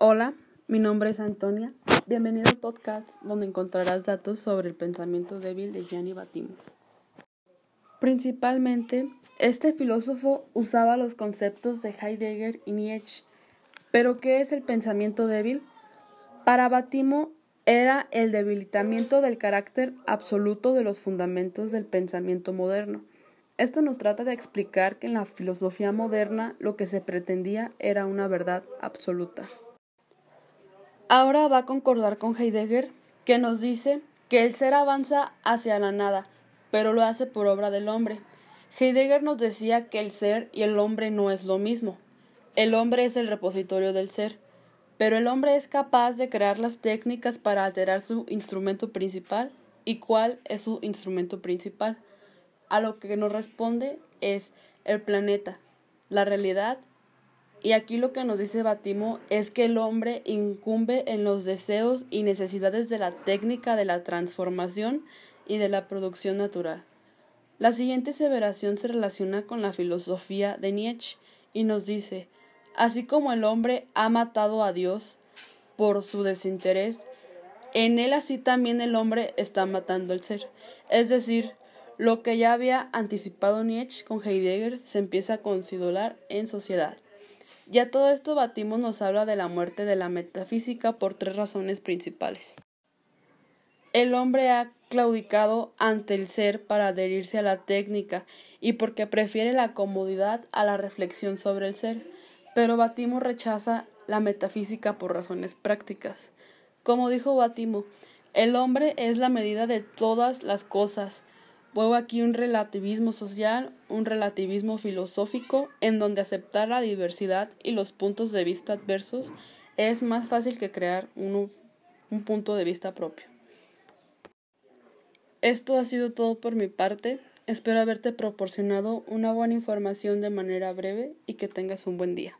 Hola, mi nombre es Antonia. Bienvenido al podcast donde encontrarás datos sobre el pensamiento débil de Gianni Battimo. Principalmente, este filósofo usaba los conceptos de Heidegger y Nietzsche. ¿Pero qué es el pensamiento débil? Para Battimo era el debilitamiento del carácter absoluto de los fundamentos del pensamiento moderno. Esto nos trata de explicar que en la filosofía moderna lo que se pretendía era una verdad absoluta. Ahora va a concordar con Heidegger, que nos dice que el ser avanza hacia la nada, pero lo hace por obra del hombre. Heidegger nos decía que el ser y el hombre no es lo mismo. El hombre es el repositorio del ser, pero el hombre es capaz de crear las técnicas para alterar su instrumento principal. ¿Y cuál es su instrumento principal? A lo que nos responde es el planeta, la realidad y aquí lo que nos dice Batimo es que el hombre incumbe en los deseos y necesidades de la técnica de la transformación y de la producción natural. La siguiente aseveración se relaciona con la filosofía de Nietzsche y nos dice, así como el hombre ha matado a Dios por su desinterés, en él así también el hombre está matando al ser. Es decir, lo que ya había anticipado Nietzsche con Heidegger se empieza a considerar en sociedad. Ya todo esto Batimos nos habla de la muerte de la metafísica por tres razones principales. El hombre ha claudicado ante el ser para adherirse a la técnica y porque prefiere la comodidad a la reflexión sobre el ser, pero Batimo rechaza la metafísica por razones prácticas. Como dijo Batimo, el hombre es la medida de todas las cosas, Hubo aquí un relativismo social, un relativismo filosófico, en donde aceptar la diversidad y los puntos de vista adversos es más fácil que crear un, un punto de vista propio. Esto ha sido todo por mi parte. Espero haberte proporcionado una buena información de manera breve y que tengas un buen día.